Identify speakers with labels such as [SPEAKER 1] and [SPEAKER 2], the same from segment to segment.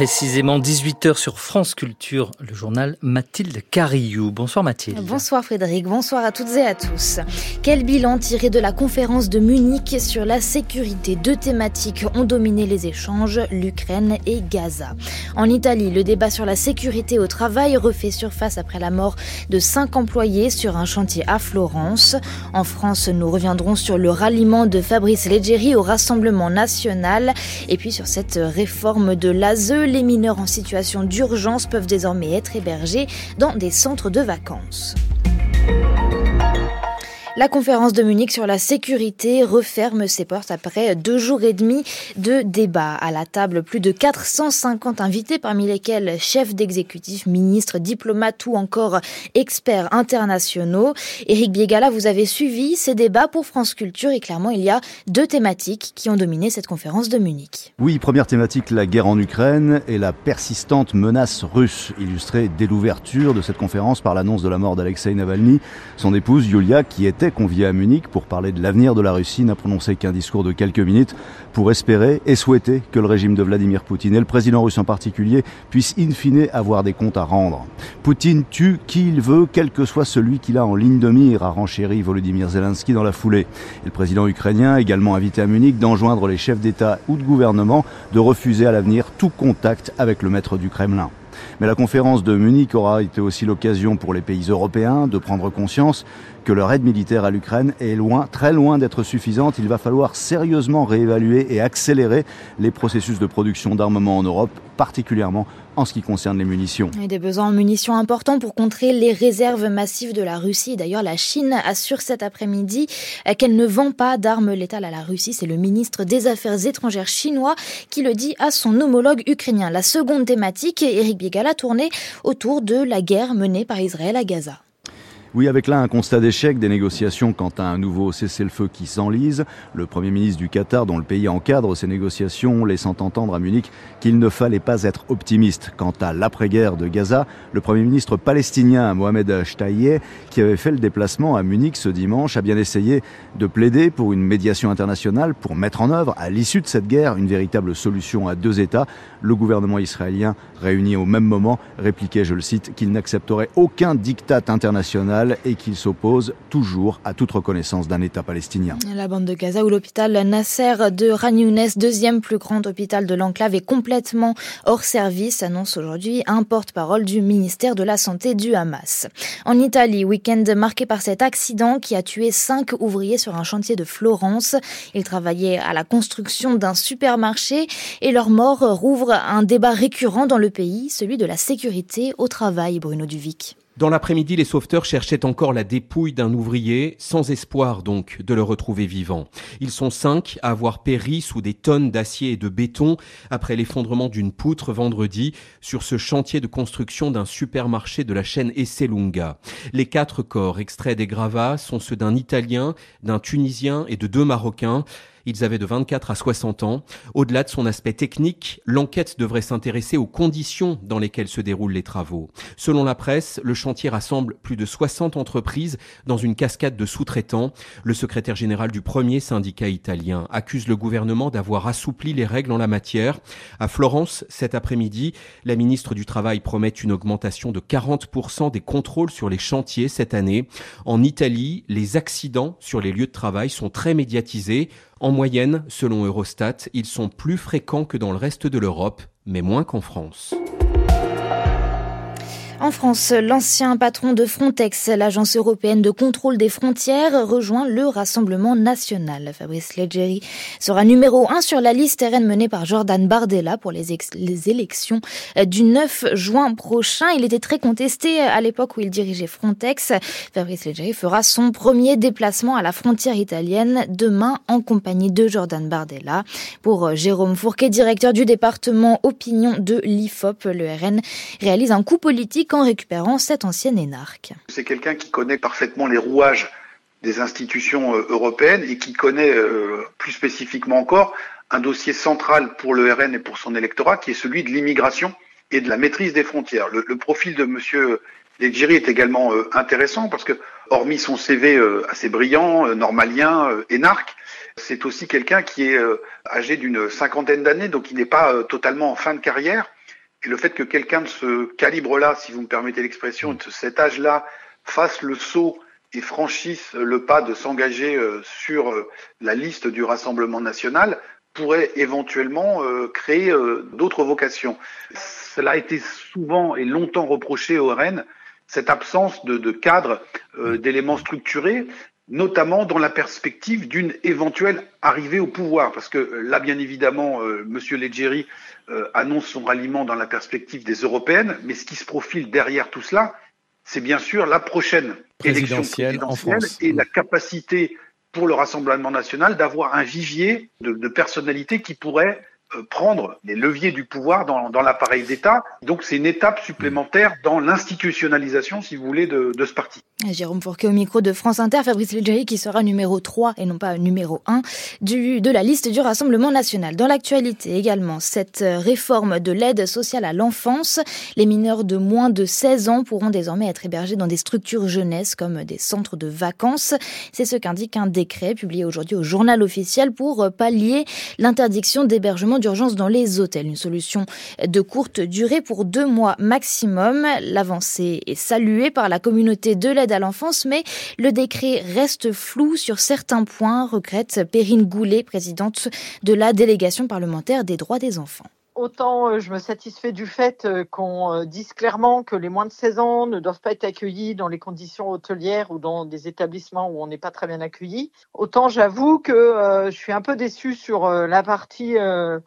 [SPEAKER 1] précisément 18h sur France Culture, le journal Mathilde Carillou. Bonsoir Mathilde.
[SPEAKER 2] Bonsoir Frédéric, bonsoir à toutes et à tous. Quel bilan tiré de la conférence de Munich sur la sécurité Deux thématiques ont dominé les échanges, l'Ukraine et Gaza. En Italie, le débat sur la sécurité au travail refait surface après la mort de cinq employés sur un chantier à Florence. En France, nous reviendrons sur le ralliement de Fabrice Leggeri au Rassemblement national et puis sur cette réforme de l'ASE les mineurs en situation d'urgence peuvent désormais être hébergés dans des centres de vacances. La conférence de Munich sur la sécurité referme ses portes après deux jours et demi de débat. À la table, plus de 450 invités, parmi lesquels chefs d'exécutif, ministres, diplomates ou encore experts internationaux. Éric Biegala, vous avez suivi ces débats pour France Culture et clairement, il y a deux thématiques qui ont dominé cette conférence de Munich.
[SPEAKER 3] Oui, première thématique, la guerre en Ukraine et la persistante menace russe, illustrée dès l'ouverture de cette conférence par l'annonce de la mort d'Alexei Navalny, son épouse Yulia, qui était convié à Munich pour parler de l'avenir de la Russie, n'a prononcé qu'un discours de quelques minutes pour espérer et souhaiter que le régime de Vladimir Poutine et le président russe en particulier puissent in fine avoir des comptes à rendre. Poutine tue qui il veut, quel que soit celui qu'il a en ligne de mire, a renchéri Volodymyr Zelensky dans la foulée. Et le président ukrainien, également invité à Munich, d'enjoindre les chefs d'État ou de gouvernement de refuser à l'avenir tout contact avec le maître du Kremlin. Mais la conférence de Munich aura été aussi l'occasion pour les pays européens de prendre conscience que leur aide militaire à l'Ukraine est loin, très loin d'être suffisante. Il va falloir sérieusement réévaluer et accélérer les processus de production d'armement en Europe, particulièrement en ce qui concerne les munitions.
[SPEAKER 2] Et des besoins en munitions importants pour contrer les réserves massives de la Russie. D'ailleurs, la Chine assure cet après-midi qu'elle ne vend pas d'armes létales à la Russie. C'est le ministre des Affaires étrangères chinois qui le dit à son homologue ukrainien. La seconde thématique, Eric Biegala, tournée autour de la guerre menée par Israël à Gaza.
[SPEAKER 3] Oui, avec là un constat d'échec des négociations quant à un nouveau cessez-le-feu qui s'enlise. Le Premier ministre du Qatar, dont le pays encadre ces négociations, laissant entendre à Munich qu'il ne fallait pas être optimiste. Quant à l'après-guerre de Gaza, le Premier ministre palestinien Mohamed Shtayyeh, qui avait fait le déplacement à Munich ce dimanche, a bien essayé de plaider pour une médiation internationale pour mettre en œuvre, à l'issue de cette guerre, une véritable solution à deux États. Le gouvernement israélien, réuni au même moment, répliquait, je le cite, qu'il n'accepterait aucun diktat international et qu'il s'oppose toujours à toute reconnaissance d'un État palestinien.
[SPEAKER 2] La bande de Gaza où l'hôpital Nasser de Ragnounès, deuxième plus grand hôpital de l'enclave, est complètement hors service, annonce aujourd'hui un porte-parole du ministère de la Santé du Hamas. En Italie, week-end marqué par cet accident qui a tué cinq ouvriers sur un chantier de Florence. Ils travaillaient à la construction d'un supermarché et leur mort rouvre un débat récurrent dans le pays, celui de la sécurité au travail, Bruno Duvic.
[SPEAKER 4] Dans l'après-midi, les sauveteurs cherchaient encore la dépouille d'un ouvrier, sans espoir donc de le retrouver vivant. Ils sont cinq à avoir péri sous des tonnes d'acier et de béton après l'effondrement d'une poutre vendredi sur ce chantier de construction d'un supermarché de la chaîne Esselunga. Les quatre corps extraits des gravats sont ceux d'un Italien, d'un Tunisien et de deux Marocains. Ils avaient de 24 à 60 ans. Au-delà de son aspect technique, l'enquête devrait s'intéresser aux conditions dans lesquelles se déroulent les travaux. Selon la presse, le chantier rassemble plus de 60 entreprises dans une cascade de sous-traitants. Le secrétaire général du premier syndicat italien accuse le gouvernement d'avoir assoupli les règles en la matière. À Florence, cet après-midi, la ministre du Travail promet une augmentation de 40% des contrôles sur les chantiers cette année. En Italie, les accidents sur les lieux de travail sont très médiatisés. En moyenne, selon Eurostat, ils sont plus fréquents que dans le reste de l'Europe, mais moins qu'en France.
[SPEAKER 2] En France, l'ancien patron de Frontex, l'agence européenne de contrôle des frontières, rejoint le Rassemblement national. Fabrice Leggeri sera numéro un sur la liste RN menée par Jordan Bardella pour les, les élections du 9 juin prochain. Il était très contesté à l'époque où il dirigeait Frontex. Fabrice Leggeri fera son premier déplacement à la frontière italienne demain en compagnie de Jordan Bardella. Pour Jérôme Fourquet, directeur du département opinion de l'IFOP, le RN réalise un coup politique en récupérant cette ancienne énarque.
[SPEAKER 5] C'est quelqu'un qui connaît parfaitement les rouages des institutions euh, européennes et qui connaît euh, plus spécifiquement encore un dossier central pour le RN et pour son électorat qui est celui de l'immigration et de la maîtrise des frontières. Le, profil de Monsieur Leggeri est également euh, intéressant parce que, hormis son CV assez brillant, normalien, énarque, c'est aussi quelqu'un qui est âgé d'une cinquantaine d'années, donc il n'est pas totalement en fin de carrière Et le fait que quelqu'un de ce calibre-là, si vous me permettez l'expression, de cet âge-là, fasse le saut et franchisse le pas de s'engager euh, sur euh, la liste du Rassemblement national pourrait éventuellement euh, créer d'autres vocations. Cela a été souvent et longtemps reproché au RN, cette absence de, de cadre, d'éléments structurés, notamment dans la perspective d'une éventuelle arrivée au pouvoir. Parce que là, bien évidemment, euh, M. Leggeri annonce son ralliement dans la perspective des européennes, mais ce qui se profile derrière tout cela, c'est bien sûr la prochaine élection présidentielle en France. et la capacité pour le Rassemblement national d'avoir un vivier de, de personnalités qui pourraient euh, prendre les leviers du pouvoir dans, dans l'appareil d'État. Donc c'est une étape supplémentaire dans l'institutionnalisation, si vous voulez, de, de ce parti.
[SPEAKER 2] Jérôme Fourquet au micro de France Inter, Fabrice Leggeri qui sera numéro 3 et non pas numéro 1 du, de la liste du Rassemblement national. Dans l'actualité également, cette réforme de l'aide sociale à l'enfance, les mineurs de moins de 16 ans pourront désormais être hébergés dans des structures jeunesse comme des centres de vacances. C'est ce qu'indique un décret publié aujourd'hui au journal officiel pour pallier l'interdiction d'hébergement d'urgence dans les hôtels. Une solution de courte durée pour deux mois maximum. L'avancée est saluée par la communauté de l'aide à l'enfance, mais le décret reste flou sur certains points, regrette Perrine Goulet, présidente de la délégation parlementaire des droits des enfants.
[SPEAKER 6] Autant euh, je me satisfais du fait euh, qu'on euh, dise clairement que les moins de 16 ans ne doivent pas être accueillis dans les conditions hôtelières ou dans des établissements où on n'est pas très bien accueilli. Autant j'avoue que je suis un peu déçue sur la partie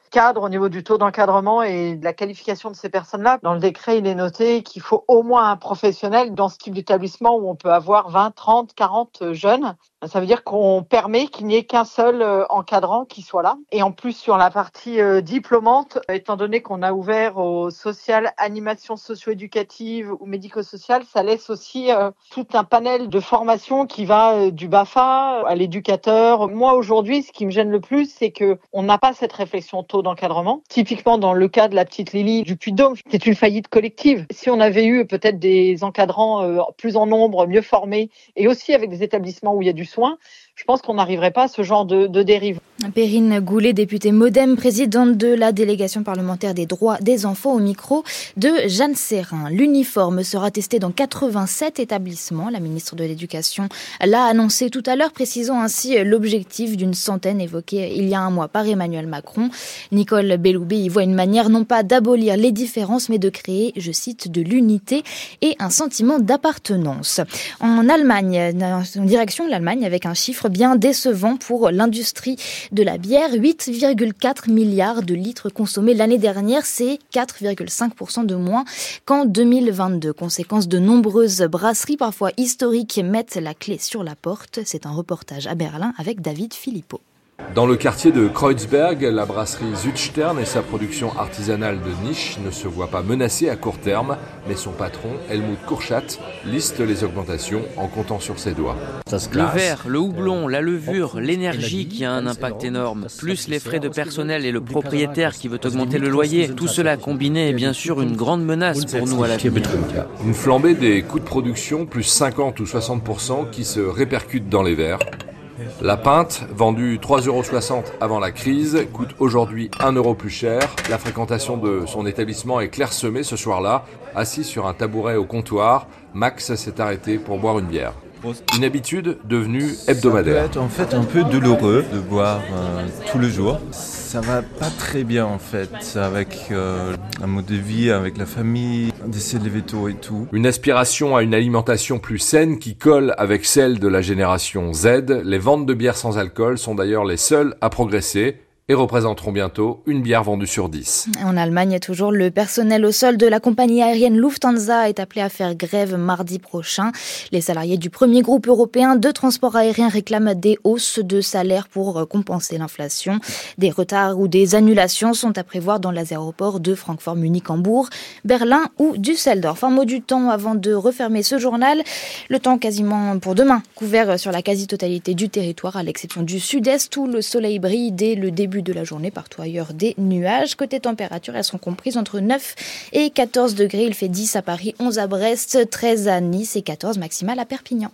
[SPEAKER 6] cadre au niveau du taux d'encadrement et de la qualification de ces personnes-là. Dans le décret, il est noté qu'il faut au moins un professionnel dans ce type d'établissement où on peut avoir 20, 30, 40 jeunes. Ça veut dire qu'on permet qu'il n'y ait qu'un seul encadrant qui soit là. Et en plus, sur la partie diplômante, étant donné qu'on a ouvert au social, animation socio-éducative ou médico-sociale, ça laisse aussi euh, tout un panel de formation qui va euh, du BAFA à l'éducateur. Moi, aujourd'hui, ce qui me gêne le plus, c'est que on n'a pas cette réflexion taux d'encadrement. Typiquement, dans le cas de la petite Lily du Puy-de-Dôme, c'est une faillite collective. Si on avait eu peut-être des encadrants euh, plus en nombre, mieux formés, et aussi avec des établissements où il y a du soin, je pense qu'on n'arriverait pas à ce genre de, de dérive.
[SPEAKER 2] Perrine Goulet, députée Modem, présidente de la délégation parlementaire des droits des enfants au micro de Jeanne Serrin. L'uniforme sera testé dans 87 établissements. La ministre de l'Éducation l'a annoncé tout à l'heure, précisant ainsi l'objectif d'une centaine évoqué il y a un mois par Emmanuel Macron. Nicole Belloubet y voit une manière non pas d'abolir les différences, mais de créer, je cite, de l'unité et un sentiment d'appartenance. En Allemagne, en direction l'Allemagne, avec un chiffre bien décevant pour l'industrie de la bière. 8,4 milliards de litres consommés l'année dernière, c'est 4,5% de moins qu'en 2022. Conséquence de nombreuses brasseries, parfois historiques, mettent la clé sur la porte. C'est un reportage à Berlin avec David Philippot.
[SPEAKER 7] Dans le quartier de Kreuzberg, la brasserie Südstern et sa production artisanale de niche ne se voient pas menacées à court terme, mais son patron, Helmut Kurchat, liste les augmentations en comptant sur ses doigts.
[SPEAKER 8] Le verre, le houblon, la levure, l'énergie qui a un impact énorme, plus les frais de personnel et le propriétaire qui veut augmenter le loyer, tout cela combiné est bien sûr une grande menace pour nous à l'avenir.
[SPEAKER 7] Une flambée des coûts de production, plus 50 ou 60% qui se répercutent dans les verres. La pinte, vendue 3,60 euros avant la crise, coûte aujourd'hui 1 euro plus cher. La fréquentation de son établissement est clairsemée ce soir-là. Assis sur un tabouret au comptoir, Max s'est arrêté pour boire une bière. Une habitude devenue hebdomadaire.
[SPEAKER 9] Ça peut être en fait un peu douloureux de boire euh, tous les jours. Ça va pas très bien en fait avec euh, un mode de vie, avec la famille, d'essayer de lever tôt et tout.
[SPEAKER 7] Une aspiration à une alimentation plus saine qui colle avec celle de la génération Z. Les ventes de bières sans alcool sont d'ailleurs les seules à progresser et représenteront bientôt une bière vendue sur 10.
[SPEAKER 2] En Allemagne, toujours le personnel au sol de la compagnie aérienne Lufthansa est appelé à faire grève mardi prochain. Les salariés du premier groupe européen de transport aérien réclament des hausses de salaire pour compenser l'inflation. Des retards ou des annulations sont à prévoir dans les aéroports de Francfort, Munich, Hambourg, Berlin ou Düsseldorf. Un mot du temps avant de refermer ce journal. Le temps quasiment pour demain, couvert sur la quasi-totalité du territoire, à l'exception du sud-est où le soleil brille dès le début de la journée, partout ailleurs des nuages. Côté température, elles sont comprises entre 9 et 14 degrés. Il fait 10 à Paris, 11 à Brest, 13 à Nice et 14 maximales à Perpignan.